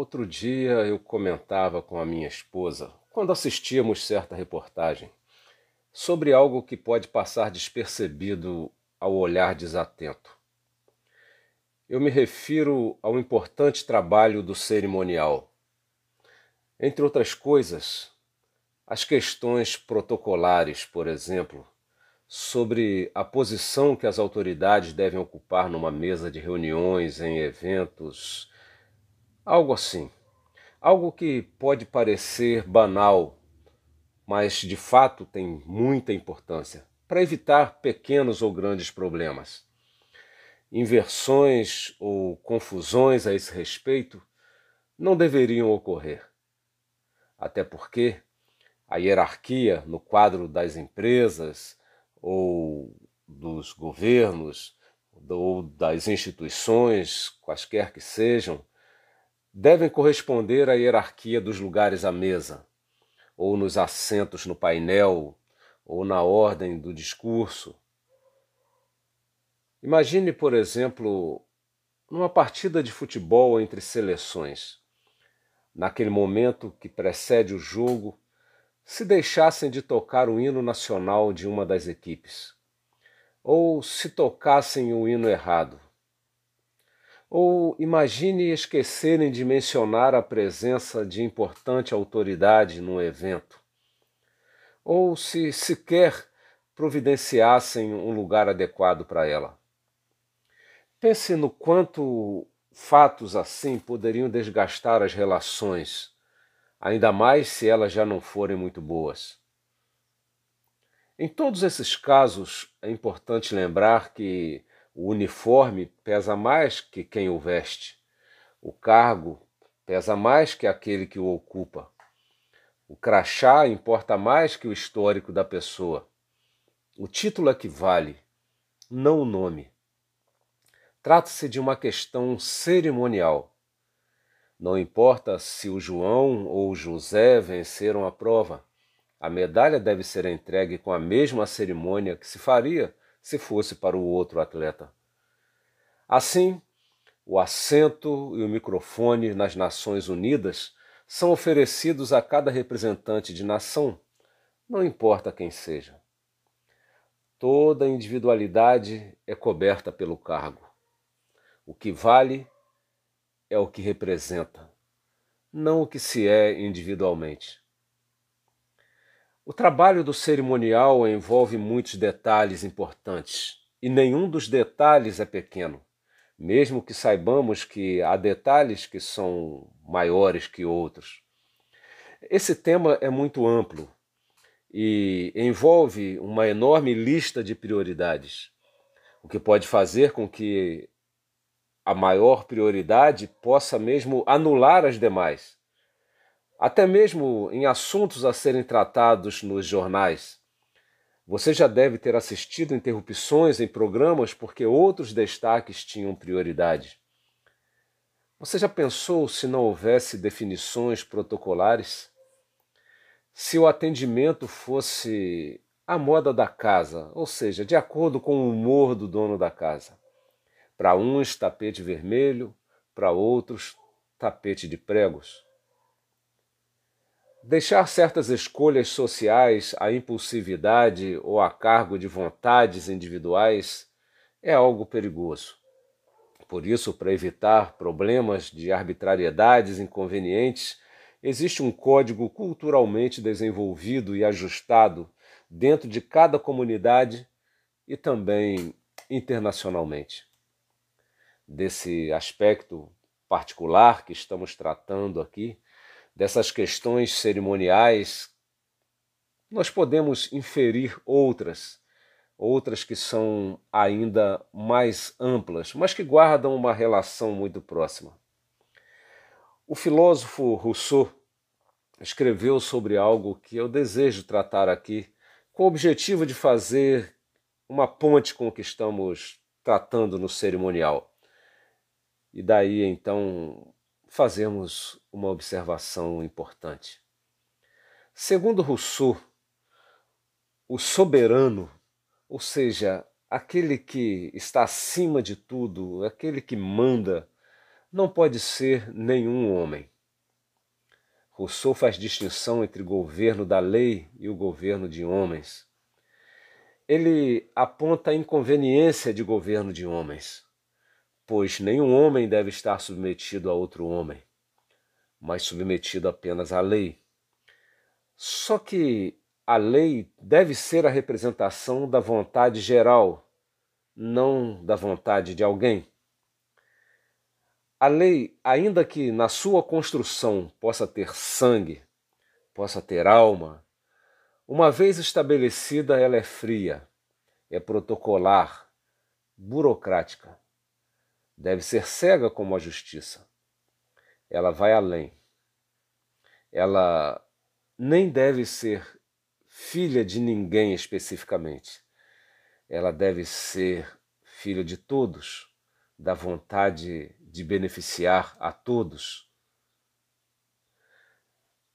Outro dia eu comentava com a minha esposa, quando assistíamos certa reportagem, sobre algo que pode passar despercebido ao olhar desatento. Eu me refiro ao importante trabalho do cerimonial. Entre outras coisas, as questões protocolares, por exemplo, sobre a posição que as autoridades devem ocupar numa mesa de reuniões, em eventos, algo assim. Algo que pode parecer banal, mas de fato tem muita importância para evitar pequenos ou grandes problemas. Inversões ou confusões a esse respeito não deveriam ocorrer. Até porque a hierarquia no quadro das empresas ou dos governos ou das instituições, quaisquer que sejam, devem corresponder à hierarquia dos lugares à mesa, ou nos assentos no painel, ou na ordem do discurso. Imagine, por exemplo, numa partida de futebol entre seleções. Naquele momento que precede o jogo, se deixassem de tocar o hino nacional de uma das equipes, ou se tocassem o hino errado. Ou imagine esquecerem de mencionar a presença de importante autoridade num evento. Ou se sequer providenciassem um lugar adequado para ela. Pense no quanto fatos assim poderiam desgastar as relações, ainda mais se elas já não forem muito boas. Em todos esses casos, é importante lembrar que o uniforme pesa mais que quem o veste. O cargo pesa mais que aquele que o ocupa. O crachá importa mais que o histórico da pessoa. O título é que vale, não o nome. Trata-se de uma questão cerimonial. Não importa se o João ou o José venceram a prova, a medalha deve ser entregue com a mesma cerimônia que se faria se fosse para o outro atleta. Assim, o assento e o microfone nas Nações Unidas são oferecidos a cada representante de nação, não importa quem seja. Toda individualidade é coberta pelo cargo. O que vale é o que representa, não o que se é individualmente. O trabalho do cerimonial envolve muitos detalhes importantes, e nenhum dos detalhes é pequeno, mesmo que saibamos que há detalhes que são maiores que outros. Esse tema é muito amplo e envolve uma enorme lista de prioridades, o que pode fazer com que a maior prioridade possa mesmo anular as demais até mesmo em assuntos a serem tratados nos jornais. Você já deve ter assistido interrupções em programas porque outros destaques tinham prioridade. Você já pensou se não houvesse definições protocolares? Se o atendimento fosse a moda da casa, ou seja, de acordo com o humor do dono da casa. Para uns, tapete vermelho, para outros, tapete de pregos. Deixar certas escolhas sociais à impulsividade ou a cargo de vontades individuais é algo perigoso. Por isso, para evitar problemas de arbitrariedades inconvenientes, existe um código culturalmente desenvolvido e ajustado dentro de cada comunidade e também internacionalmente. Desse aspecto particular que estamos tratando aqui, dessas questões cerimoniais, nós podemos inferir outras, outras que são ainda mais amplas, mas que guardam uma relação muito próxima. O filósofo Rousseau escreveu sobre algo que eu desejo tratar aqui, com o objetivo de fazer uma ponte com o que estamos tratando no cerimonial. E daí então fazemos uma observação importante. Segundo Rousseau, o soberano, ou seja, aquele que está acima de tudo, aquele que manda, não pode ser nenhum homem. Rousseau faz distinção entre governo da lei e o governo de homens. Ele aponta a inconveniência de governo de homens, pois nenhum homem deve estar submetido a outro homem, mas submetido apenas à lei. Só que a lei deve ser a representação da vontade geral, não da vontade de alguém. A lei, ainda que na sua construção possa ter sangue, possa ter alma, uma vez estabelecida, ela é fria, é protocolar, burocrática. Deve ser cega como a justiça. Ela vai além. Ela nem deve ser filha de ninguém especificamente. Ela deve ser filha de todos, da vontade de beneficiar a todos.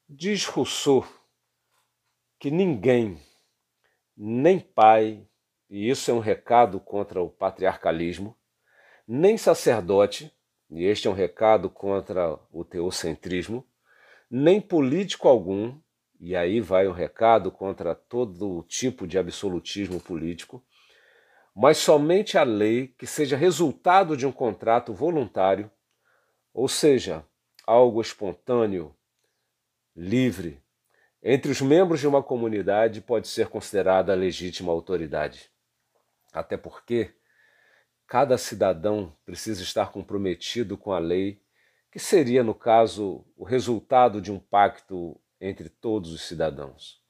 Diz Rousseau que ninguém, nem pai, e isso é um recado contra o patriarcalismo, nem sacerdote, e este é um recado contra o teocentrismo, nem político algum, e aí vai um recado contra todo tipo de absolutismo político, mas somente a lei que seja resultado de um contrato voluntário, ou seja, algo espontâneo, livre, entre os membros de uma comunidade pode ser considerada legítima autoridade. Até porque cada cidadão precisa estar comprometido com a lei, que seria, no caso, o resultado de um pacto entre todos os cidadãos.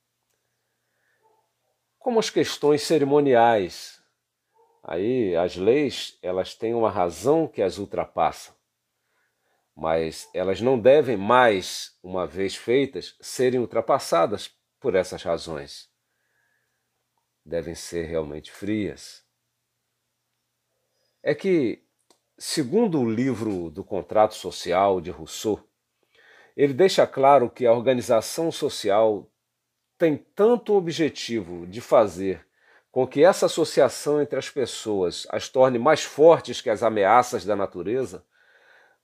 Como as questões cerimoniais Aí as leis, elas têm uma razão que as ultrapassa. Mas elas não devem mais, uma vez feitas, serem ultrapassadas por essas razões. Devem ser realmente frias. É que, segundo o livro do Contrato Social de Rousseau, ele deixa claro que a organização social tem tanto o objetivo de fazer com que essa associação entre as pessoas as torne mais fortes que as ameaças da natureza,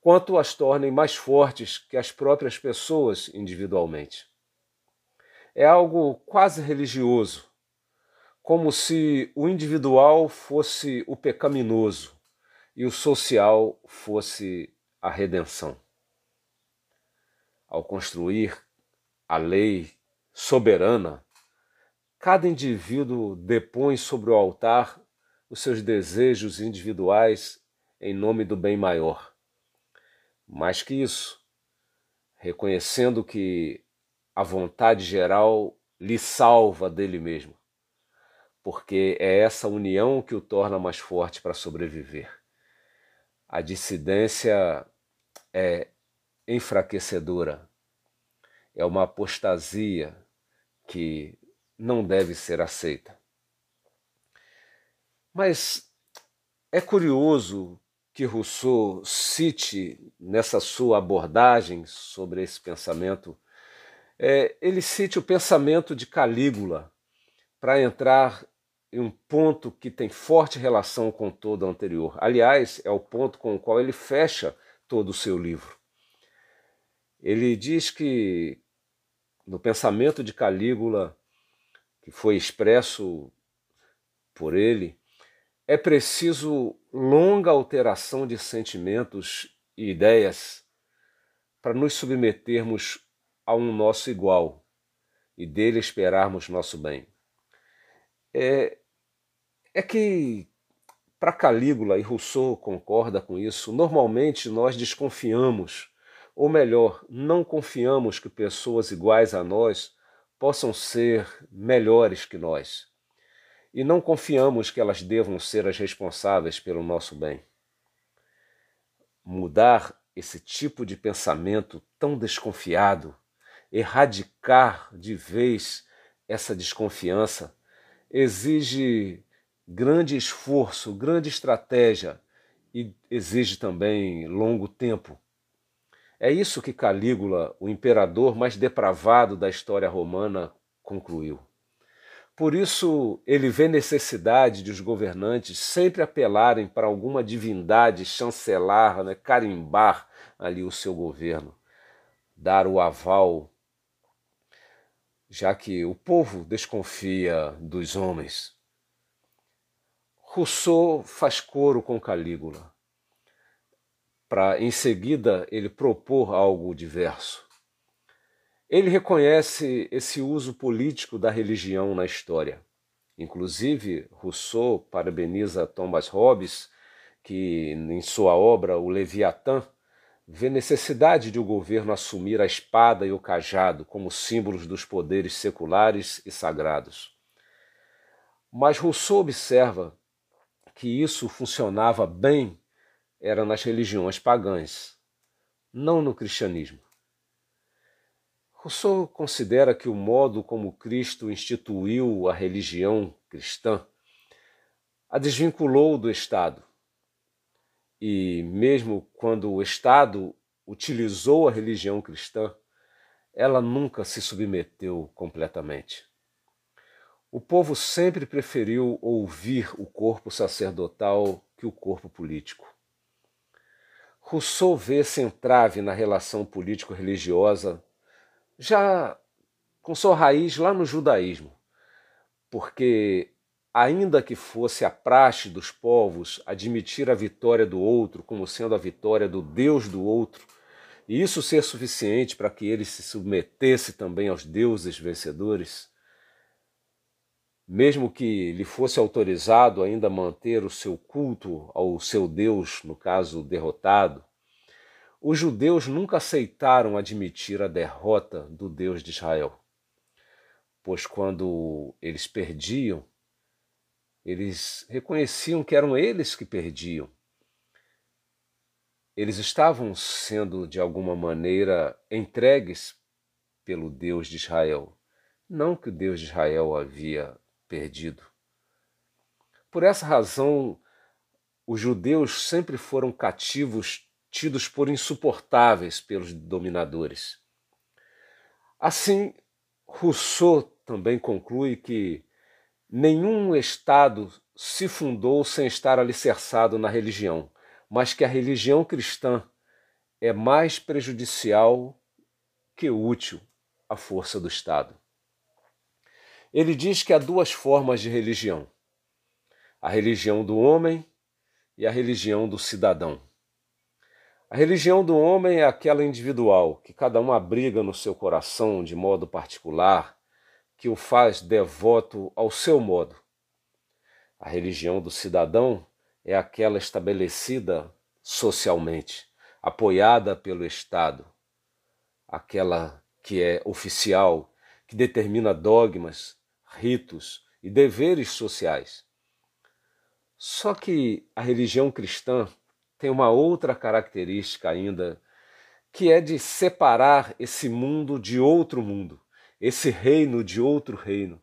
quanto as tornem mais fortes que as próprias pessoas individualmente. É algo quase religioso, como se o individual fosse o pecaminoso e o social fosse a redenção. Ao construir a lei soberana Cada indivíduo depõe sobre o altar os seus desejos individuais em nome do bem maior. Mais que isso, reconhecendo que a vontade geral lhe salva dele mesmo, porque é essa união que o torna mais forte para sobreviver. A dissidência é enfraquecedora, é uma apostasia que não deve ser aceita. Mas é curioso que Rousseau cite nessa sua abordagem sobre esse pensamento, é, ele cite o pensamento de Calígula para entrar um ponto que tem forte relação com todo o anterior. Aliás, é o ponto com o qual ele fecha todo o seu livro. Ele diz que no pensamento de Calígula que foi expresso por ele, é preciso longa alteração de sentimentos e ideias para nos submetermos a um nosso igual e dele esperarmos nosso bem. É, é que, para Calígula, e Rousseau concorda com isso, normalmente nós desconfiamos, ou melhor, não confiamos que pessoas iguais a nós possam ser melhores que nós e não confiamos que elas devam ser as responsáveis pelo nosso bem. Mudar esse tipo de pensamento tão desconfiado, erradicar de vez essa desconfiança, exige grande esforço, grande estratégia e exige também longo tempo. É isso que Calígula, o imperador mais depravado da história romana, concluiu. Por isso, ele vê necessidade de os governantes sempre apelarem para alguma divindade, chancelar, né, carimbar ali o seu governo, dar o aval, já que o povo desconfia dos homens. Rousseau faz coro com Calígula, para em seguida ele propor algo diverso. Ele reconhece esse uso político da religião na história. Inclusive, Rousseau parabeniza Thomas Hobbes, que em sua obra O Leviatã vê necessidade de o governo assumir a espada e o cajado como símbolos dos poderes seculares e sagrados. Mas Rousseau observa que isso funcionava bem era nas religiões pagãs, não no cristianismo. Rousseau considera que o modo como Cristo instituiu a religião cristã a desvinculou do Estado. E mesmo quando o Estado utilizou a religião cristã, ela nunca se submeteu completamente. O povo sempre preferiu ouvir o corpo sacerdotal que o corpo político. Rousseau vê esse entrave na relação político-religiosa já com sua raiz lá no judaísmo, porque, ainda que fosse a praxe dos povos admitir a vitória do outro como sendo a vitória do Deus do outro, e isso ser suficiente para que ele se submetesse também aos deuses vencedores, mesmo que lhe fosse autorizado ainda manter o seu culto ao seu Deus, no caso derrotado, os judeus nunca aceitaram admitir a derrota do Deus de Israel, pois quando eles perdiam, eles reconheciam que eram eles que perdiam. Eles estavam sendo, de alguma maneira, entregues pelo Deus de Israel, não que o Deus de Israel havia perdido. Por essa razão, os judeus sempre foram cativos tidos por insuportáveis pelos dominadores. Assim, Rousseau também conclui que nenhum Estado se fundou sem estar alicerçado na religião, mas que a religião cristã é mais prejudicial que útil à força do Estado. Ele diz que há duas formas de religião: a religião do homem e a religião do cidadão. A religião do homem é aquela individual que cada um abriga no seu coração de modo particular, que o faz devoto ao seu modo. A religião do cidadão é aquela estabelecida socialmente, apoiada pelo Estado, aquela que é oficial, que determina dogmas, ritos e deveres sociais. Só que a religião cristã tem uma outra característica ainda, que é de separar esse mundo de outro mundo, esse reino de outro reino,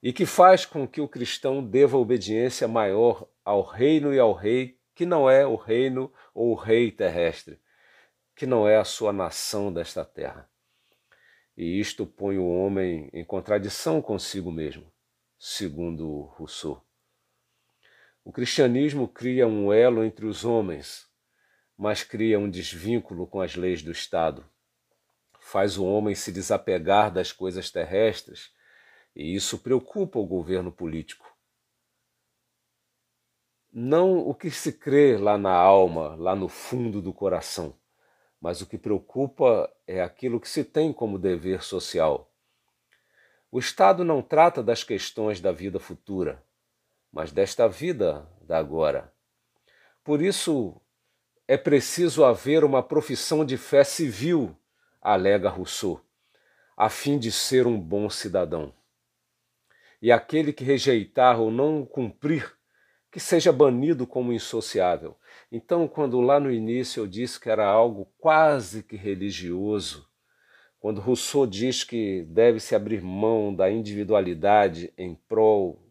e que faz com que o cristão deva obediência maior ao reino e ao rei, que não é o reino ou o rei terrestre, que não é a sua nação desta terra. E isto põe o homem em contradição consigo mesmo, segundo Rousseau. O cristianismo cria um elo entre os homens, mas cria um desvínculo com as leis do Estado. Faz o homem se desapegar das coisas terrestres, e isso preocupa o governo político. Não o que se crê lá na alma, lá no fundo do coração, mas o que preocupa é aquilo que se tem como dever social. O Estado não trata das questões da vida futura, mas desta vida da agora. Por isso é preciso haver uma profissão de fé civil, alega Rousseau, a fim de ser um bom cidadão. E aquele que rejeitar ou não cumprir, que seja banido como insociável. Então, quando lá no início eu disse que era algo quase que religioso, quando Rousseau diz que deve-se abrir mão da individualidade em prol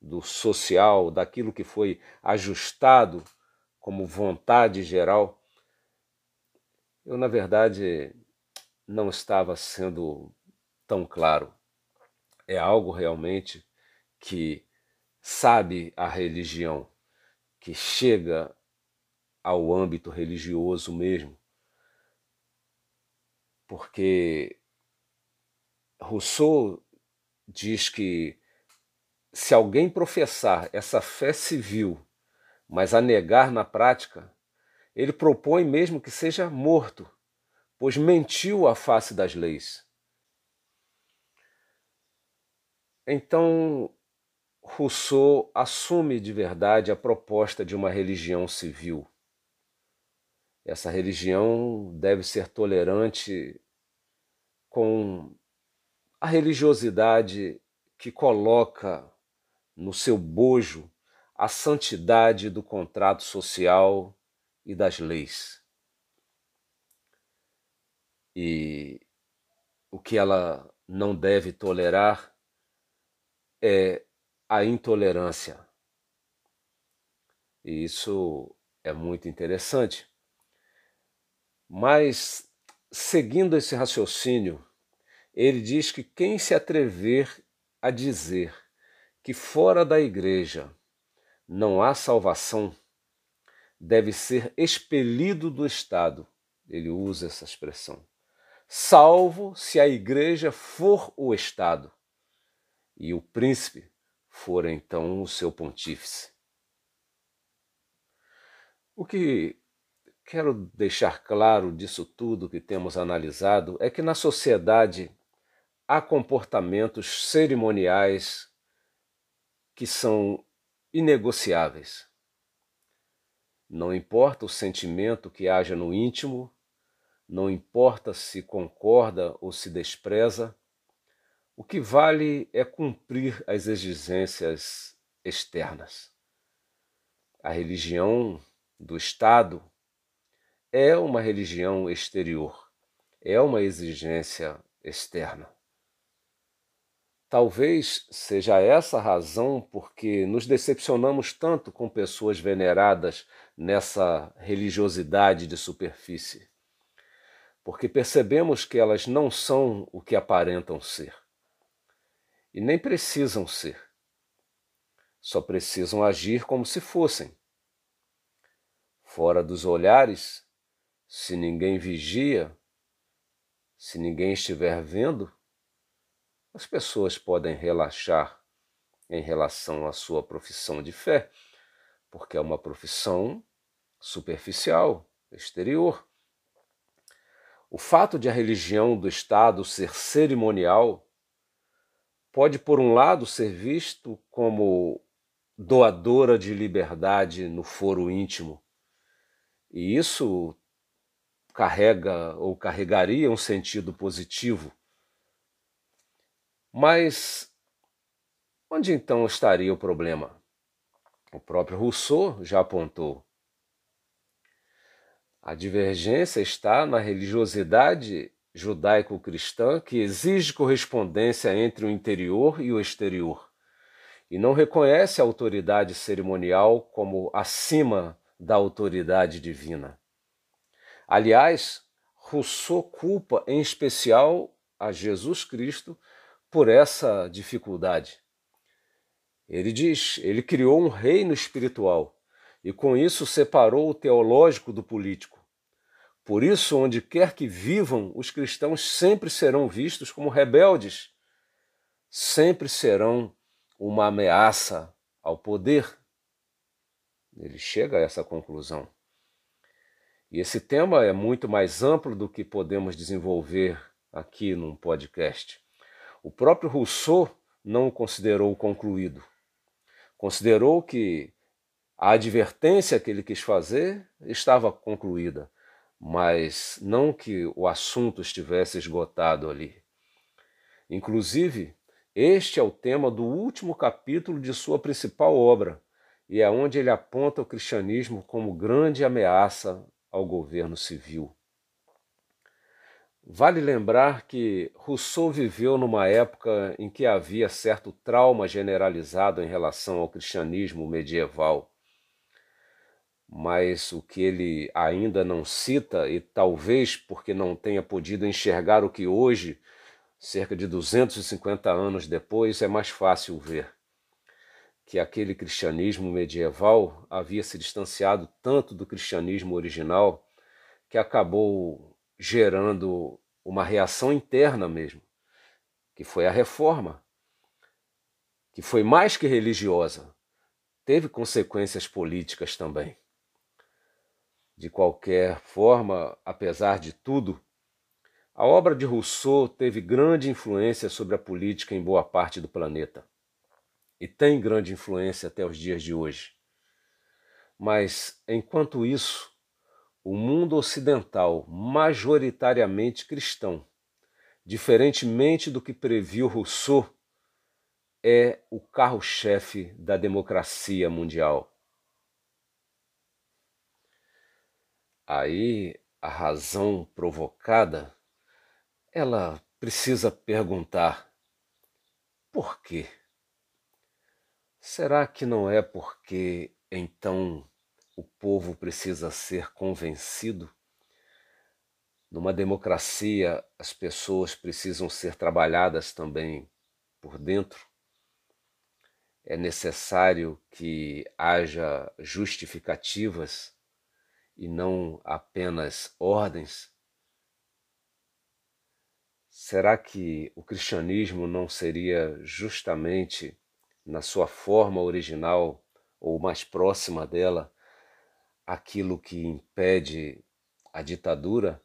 do social, daquilo que foi ajustado como vontade geral, eu, na verdade, não estava sendo tão claro. é algo realmente que sabe a religião, que chega ao âmbito religioso mesmo. Porque Rousseau diz que se alguém professar essa fé civil, mas a negar na prática, ele propõe mesmo que seja morto, pois mentiu à face das leis. Então, Rousseau assume de verdade a proposta de uma religião civil. Essa religião deve ser tolerante com a religiosidade que coloca no seu bojo a santidade do contrato social e das leis. E o que ela não deve tolerar é a intolerância. E isso é muito interessante. Mas, seguindo esse raciocínio, ele diz que quem se atrever a dizer que fora da igreja não há salvação, deve ser expelido do Estado. Ele usa essa expressão. Salvo se a igreja for o Estado e o príncipe for então o seu pontífice. O que quero deixar claro disso tudo que temos analisado é que na sociedade há comportamentos cerimoniais que são inegociáveis. Não importa o sentimento que haja no íntimo, não importa se concorda ou se despreza, o que vale é cumprir as exigências externas. A religião do Estado é uma religião exterior, é uma exigência externa. Talvez seja essa a razão porque nos decepcionamos tanto com pessoas veneradas nessa religiosidade de superfície. Porque percebemos que elas não são o que aparentam ser. E nem precisam ser. Só precisam agir como se fossem. Fora dos olhares, se ninguém vigia, se ninguém estiver vendo, as pessoas podem relaxar em relação à sua profissão de fé, porque é uma profissão superficial, exterior. O fato de a religião do Estado ser cerimonial pode, por um lado, ser visto como doadora de liberdade no foro íntimo, e isso carrega ou carregaria um sentido positivo mas onde então estaria o problema? O próprio Rousseau já apontou. A divergência está na religiosidade judaico-cristã que exige correspondência entre o interior e o exterior e não reconhece a autoridade cerimonial como acima da autoridade divina. Aliás, Rousseau culpa em especial a Jesus Cristo por essa dificuldade. Ele diz: ele criou um reino espiritual e com isso separou o teológico do político. Por isso, onde quer que vivam, os cristãos sempre serão vistos como rebeldes, sempre serão uma ameaça ao poder. Ele chega a essa conclusão. E esse tema é muito mais amplo do que podemos desenvolver aqui num podcast. O próprio Rousseau não o considerou concluído. Considerou que a advertência que ele quis fazer estava concluída, mas não que o assunto estivesse esgotado ali. Inclusive, este é o tema do último capítulo de sua principal obra, e é onde ele aponta o cristianismo como grande ameaça ao governo civil. Vale lembrar que Rousseau viveu numa época em que havia certo trauma generalizado em relação ao cristianismo medieval. Mas o que ele ainda não cita, e talvez porque não tenha podido enxergar o que hoje cerca de 250 anos depois, é mais fácil ver que aquele cristianismo medieval havia se distanciado tanto do cristianismo original que acabou gerando uma reação interna mesmo, que foi a reforma, que foi mais que religiosa, teve consequências políticas também. De qualquer forma, apesar de tudo, a obra de Rousseau teve grande influência sobre a política em boa parte do planeta. E tem grande influência até os dias de hoje. Mas, enquanto isso, o mundo ocidental, majoritariamente cristão, diferentemente do que previu Rousseau, é o carro-chefe da democracia mundial. Aí a razão provocada ela precisa perguntar: por quê? Será que não é porque então o povo precisa ser convencido? Numa democracia, as pessoas precisam ser trabalhadas também por dentro. É necessário que haja justificativas e não apenas ordens. Será que o cristianismo não seria justamente na sua forma original ou mais próxima dela aquilo que impede a ditadura?